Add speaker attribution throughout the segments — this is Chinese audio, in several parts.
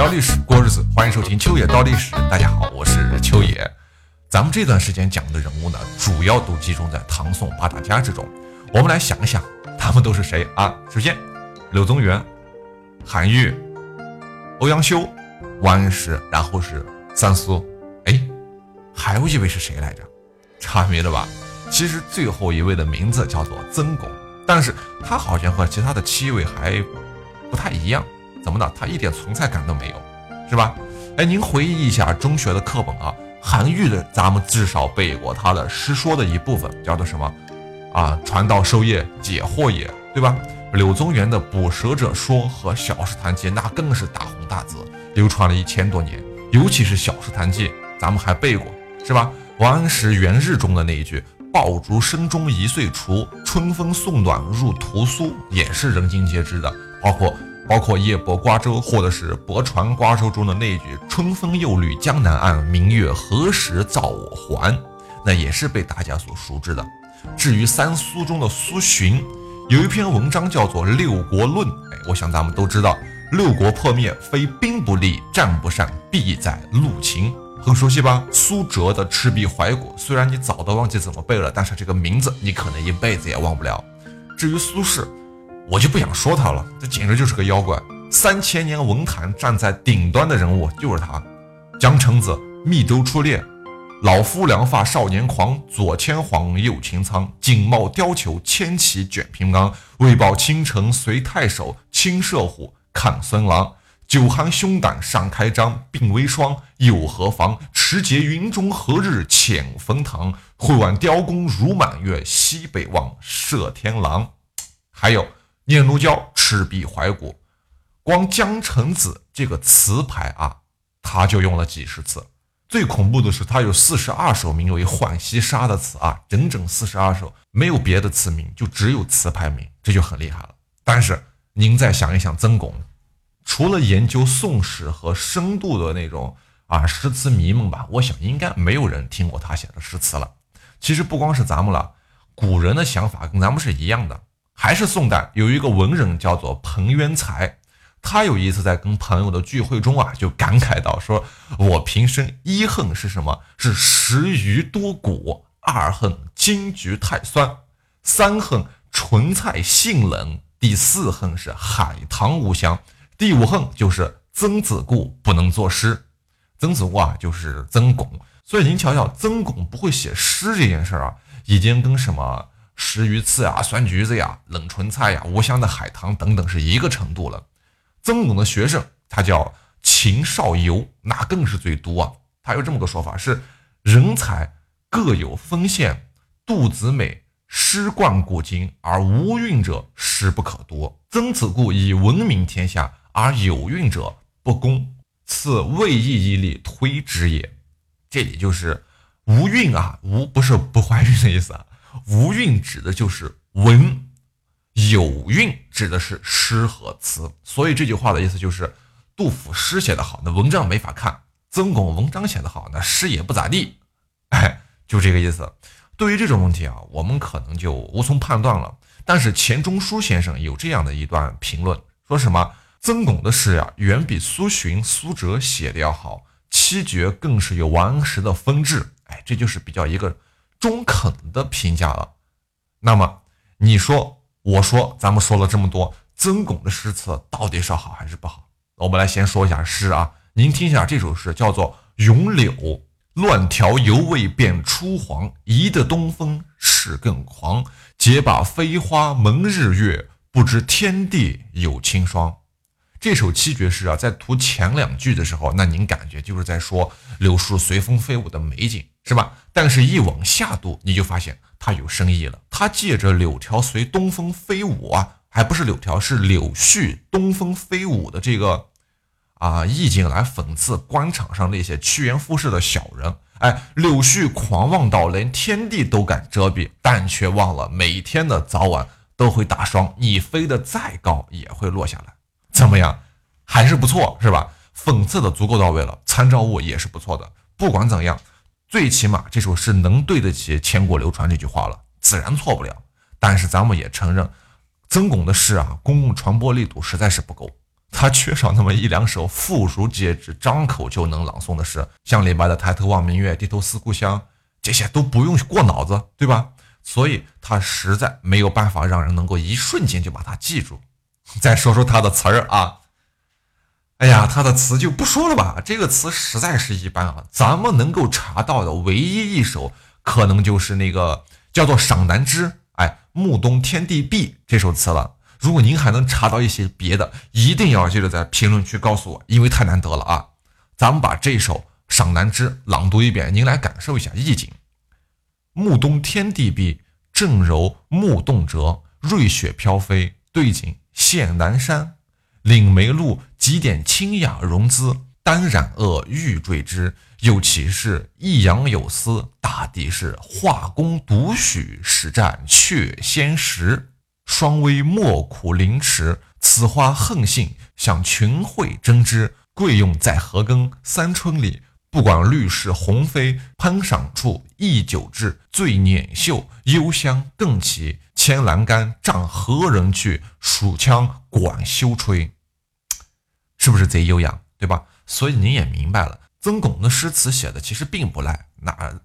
Speaker 1: 聊历史过日子，欢迎收听秋野道历史。大家好，我是秋野。咱们这段时间讲的人物呢，主要都集中在唐宋八大家之中。我们来想一想，他们都是谁啊？首先，柳宗元、韩愈、欧阳修、王安石，然后是三苏。哎，还有一位是谁来着？差迷了吧？其实最后一位的名字叫做曾巩，但是他好像和其他的七位还不太一样。怎么的？他一点存在感都没有，是吧？哎，您回忆一下中学的课本啊，韩愈的咱们至少背过他的诗说的一部分，叫做什么？啊，传道授业解惑也，对吧？柳宗元的《捕蛇者说》和《小石潭记》那更是大红大紫，流传了一千多年。尤其是《小石潭记》，咱们还背过，是吧？王安石《元日》中的那一句“爆竹声中一岁除，春风送暖入屠苏”也是人尽皆知的。包括包括夜泊瓜洲，或者是泊船瓜洲中的那一句“春风又绿江南岸，明月何时照我还”，那也是被大家所熟知的。至于三苏中的苏洵，有一篇文章叫做《六国论》，哎，我想咱们都知道，六国破灭非兵不利，战不善，必在陆秦，很熟悉吧？苏辙的《赤壁怀古》，虽然你早都忘记怎么背了，但是这个名字你可能一辈子也忘不了。至于苏轼，我就不想说他了，这简直就是个妖怪。三千年文坛站在顶端的人物就是他，江城子，密州出猎。老夫良发少年狂，左牵黄，右擎苍。锦帽貂裘，千骑卷平冈。为报倾城随太守，亲射虎，看孙郎。酒酣胸胆尚开张，鬓微霜又何妨？持节云中何日遣冯唐？会挽雕弓如满月，西北望，射天狼。还有念奴娇·赤壁怀古，光江城子这个词牌啊，他就用了几十次。最恐怖的是，他有四十二首名为《浣溪沙》的词啊，整整四十二首，没有别的词名，就只有词牌名，这就很厉害了。但是您再想一想，曾巩，除了研究宋史和深度的那种啊诗词迷们吧，我想应该没有人听过他写的诗词了。其实不光是咱们了，古人的想法跟咱们是一样的，还是宋代有一个文人叫做彭渊才。他有一次在跟朋友的聚会中啊，就感慨到说：“我平生一恨是什么？是食鱼多骨；二恨金桔太酸；三恨纯菜性冷；第四恨是海棠无香；第五恨就是曾子固不能作诗。曾子固啊，就是曾巩。所以您瞧瞧，曾巩不会写诗这件事儿啊，已经跟什么食鱼刺啊、酸橘子呀、冷纯菜呀、无香的海棠等等是一个程度了。”曾巩的学生，他叫秦少游，那更是最毒啊！他有这么个说法：是人才各有分限，杜子美诗冠古今，而无韵者诗不可多。曾子固以闻名天下，而有韵者不公，此未易一力推之也。这里就是无韵啊，无不是不怀孕的意思啊，无韵指的就是文。有韵指的是诗和词，所以这句话的意思就是，杜甫诗写得好，那文章没法看；曾巩文章写得好，那诗也不咋地。哎，就这个意思。对于这种问题啊，我们可能就无从判断了。但是钱钟书先生有这样的一段评论，说什么曾巩的诗呀，远比苏洵、苏辙写的要好，七绝更是有王安石的风致。哎，这就是比较一个中肯的评价了。那么你说？我说，咱们说了这么多，曾巩的诗词到底是好还是不好？我们来先说一下诗啊，您听一下这首诗，叫做《咏柳》：乱条犹未变初黄，宜得东风势更狂。结把飞花蒙日月，不知天地有清霜。这首七绝诗啊，在读前两句的时候，那您感觉就是在说柳树随风飞舞的美景，是吧？但是，一往下读，你就发现。它有深意了，它借着柳条随东风飞舞啊，还不是柳条，是柳絮东风飞舞的这个啊意境来讽刺官场上那些趋炎附势的小人。哎，柳絮狂妄到连天地都敢遮蔽，但却忘了每天的早晚都会打霜，你飞得再高也会落下来。怎么样，还是不错，是吧？讽刺的足够到位了，参照物也是不错的。不管怎样。最起码这首诗能对得起“千古流传”这句话了，自然错不了。但是咱们也承认，曾巩的诗啊，公共传播力度实在是不够。他缺少那么一两首妇孺皆知、张口就能朗诵的诗，像李白的“抬头望明月，低头思故乡”，这些都不用过脑子，对吧？所以他实在没有办法让人能够一瞬间就把它记住。再说说他的词儿啊，哎呀，他的词就不说了吧，这个词实在是一般啊。咱们能够查到的唯一一首，可能就是那个叫做《赏南枝》，哎，暮冬天地碧这首词了。如果您还能查到一些别的，一定要记得在评论区告诉我，因为太难得了啊。咱们把这首《赏南枝》朗读一遍，您来感受一下意境。暮冬天地碧，正柔木动辄，瑞雪飘飞，对景现南山。岭梅路几点清雅容姿，丹染萼玉缀之。又岂是抑扬有思，大抵是画工独许，实战却先识。双微莫苦凌迟，此花恨信向群卉争之。贵用在何耕？三春里。不管绿是红飞，喷赏处忆酒至，醉捻袖，幽香更齐。千栏杆仗何人去？数枪管休吹。是不是贼悠扬，对吧？所以您也明白了，曾巩的诗词写的其实并不赖，那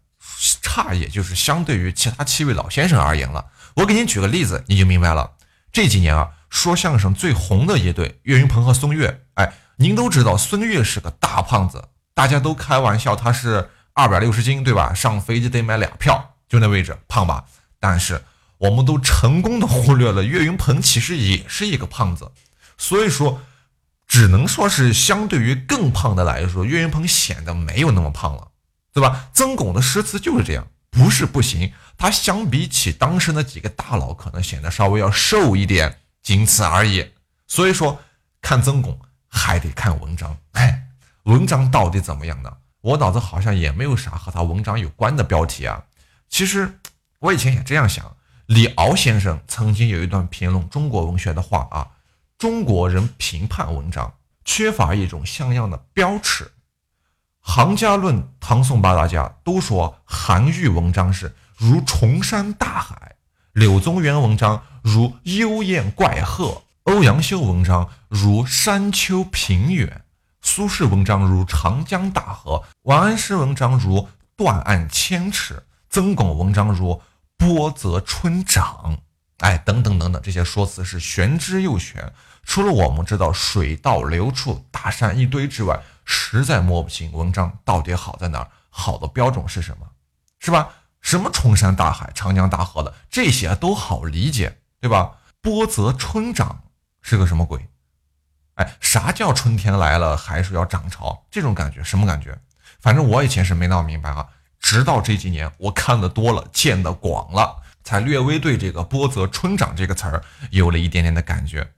Speaker 1: 差也就是相对于其他七位老先生而言了。我给您举个例子，你就明白了。这几年啊，说相声最红的一对岳云鹏和孙越，哎，您都知道孙越是个大胖子。大家都开玩笑，他是二百六十斤，对吧？上飞机得买俩票，就那位置，胖吧？但是我们都成功的忽略了岳云鹏其实也是一个胖子，所以说只能说是相对于更胖的来说，岳云鹏显得没有那么胖了，对吧？曾巩的诗词就是这样，不是不行，他相比起当时那几个大佬，可能显得稍微要瘦一点，仅此而已。所以说看曾巩还得看文章，哎。文章到底怎么样呢？我脑子好像也没有啥和他文章有关的标题啊。其实我以前也这样想。李敖先生曾经有一段评论中国文学的话啊：中国人评判文章缺乏一种像样的标尺。行家论唐宋八大家都说韩愈文章是如崇山大海，柳宗元文章如幽燕怪鹤，欧阳修文章如山丘平原。苏轼文章如长江大河，王安石文章如断岸千尺，曾巩文章如波泽春长，哎，等等等等，这些说辞是玄之又玄。除了我们知道水到流处，大山一堆之外，实在摸不清文章到底好在哪儿，好的标准是什么，是吧？什么崇山大海、长江大河的，这些都好理解，对吧？波泽春长是个什么鬼？哎，啥叫春天来了，海水要涨潮？这种感觉什么感觉？反正我以前是没闹明白啊。直到这几年，我看的多了，见得广了，才略微对这个“波泽春长”这个词儿有了一点点的感觉。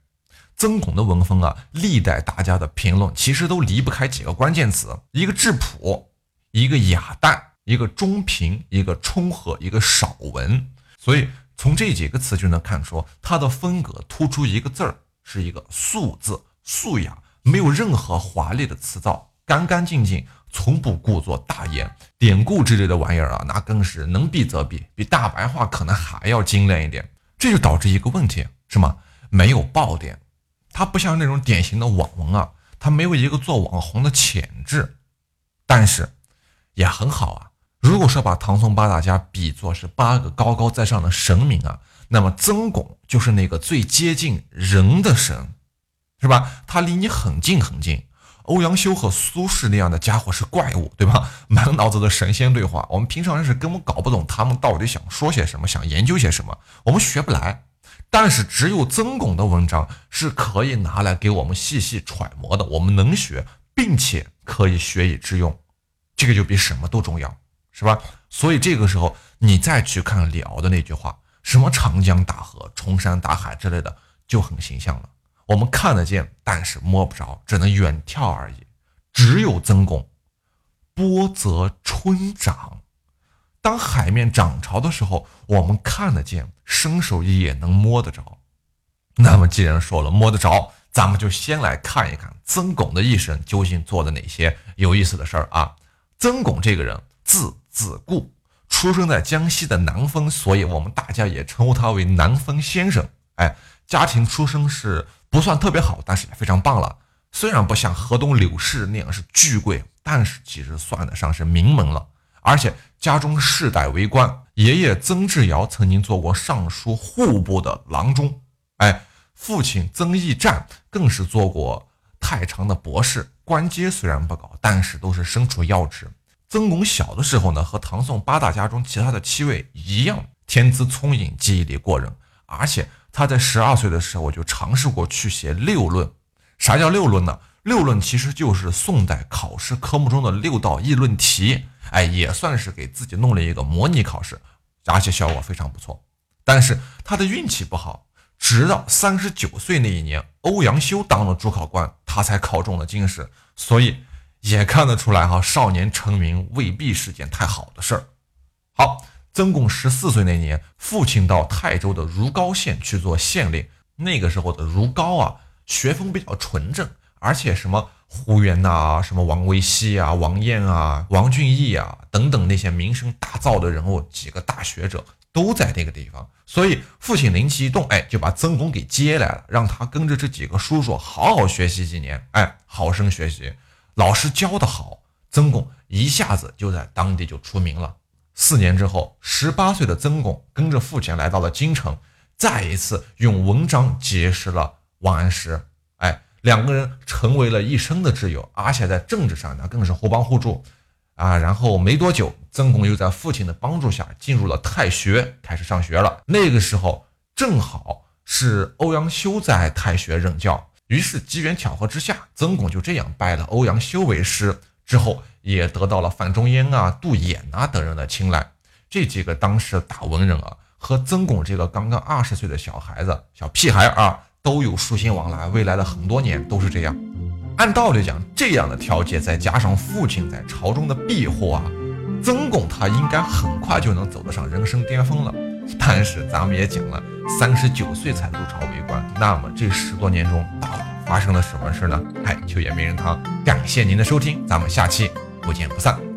Speaker 1: 曾巩的文风啊，历代大家的评论其实都离不开几个关键词：一个质朴，一个雅淡，一个中平，一个冲和，一个少文。所以从这几个词就能看出，他的风格突出一个字儿，是一个素字。素雅，没有任何华丽的辞藻，干干净净，从不故作大言。典故之类的玩意儿啊，那更是能避则避，比大白话可能还要精炼一点。这就导致一个问题，是吗？没有爆点，它不像那种典型的网文啊，它没有一个做网红的潜质。但是也很好啊。如果说把唐宋八大家比作是八个高高在上的神明啊，那么曾巩就是那个最接近人的神。是吧？他离你很近很近。欧阳修和苏轼那样的家伙是怪物，对吧？满脑子的神仙对话，我们平常人是根本搞不懂他们到底想说些什么，想研究些什么，我们学不来。但是只有曾巩的文章是可以拿来给我们细细揣摩的，我们能学，并且可以学以致用，这个就比什么都重要，是吧？所以这个时候你再去看李敖的那句话，什么长江大河、崇山大海之类的，就很形象了。我们看得见，但是摸不着，只能远眺而已。只有曾巩，波泽春涨。当海面涨潮的时候，我们看得见，伸手也能摸得着。那么，既然说了摸得着，咱们就先来看一看曾巩的一生究竟做了哪些有意思的事儿啊。曾巩这个人，字子固，出生在江西的南丰，所以我们大家也称呼他为南丰先生。哎，家庭出身是。不算特别好，但是也非常棒了。虽然不像河东柳氏那样是巨贵，但是其实算得上是名门了。而且家中世代为官，爷爷曾志尧曾经做过尚书户部的郎中，哎，父亲曾义战更是做过太常的博士，官阶虽然不高，但是都是身处要职。曾巩小的时候呢，和唐宋八大家中其他的七位一样，天资聪颖，记忆力过人，而且他在十二岁的时候就尝试过去写六论。啥叫六论呢？六论其实就是宋代考试科目中的六道议论题，哎，也算是给自己弄了一个模拟考试，而且效果非常不错。但是他的运气不好，直到三十九岁那一年，欧阳修当了主考官，他才考中了进士。所以。也看得出来哈，少年成名未必是件太好的事儿。好，曾巩十四岁那年，父亲到泰州的如皋县去做县令。那个时候的如皋啊，学风比较纯正，而且什么胡元呐、什么王维熙啊、王晏啊、王俊义啊等等那些名声大噪的人物，几个大学者都在那个地方。所以父亲灵机一动，哎，就把曾巩给接来了，让他跟着这几个叔叔好好学习几年，哎，好生学习。老师教的好，曾巩一下子就在当地就出名了。四年之后，十八岁的曾巩跟着父亲来到了京城，再一次用文章结识了王安石。哎，两个人成为了一生的挚友，而且在政治上呢更是互帮互助。啊，然后没多久，曾巩又在父亲的帮助下进入了太学，开始上学了。那个时候正好是欧阳修在太学任教。于是机缘巧合之下，曾巩就这样拜了欧阳修为师，之后也得到了范仲淹啊、杜衍啊等人的青睐。这几个当时的大文人啊，和曾巩这个刚刚二十岁的小孩子、小屁孩啊，都有书信往来。未来的很多年都是这样。按道理讲，这样的条件再加上父亲在朝中的庇护啊，曾巩他应该很快就能走得上人生巅峰了。但是咱们也讲了，三十九岁才入朝为官，那么这十多年中到发生了什么事呢？嗨，秋野名人堂，感谢您的收听，咱们下期不见不散。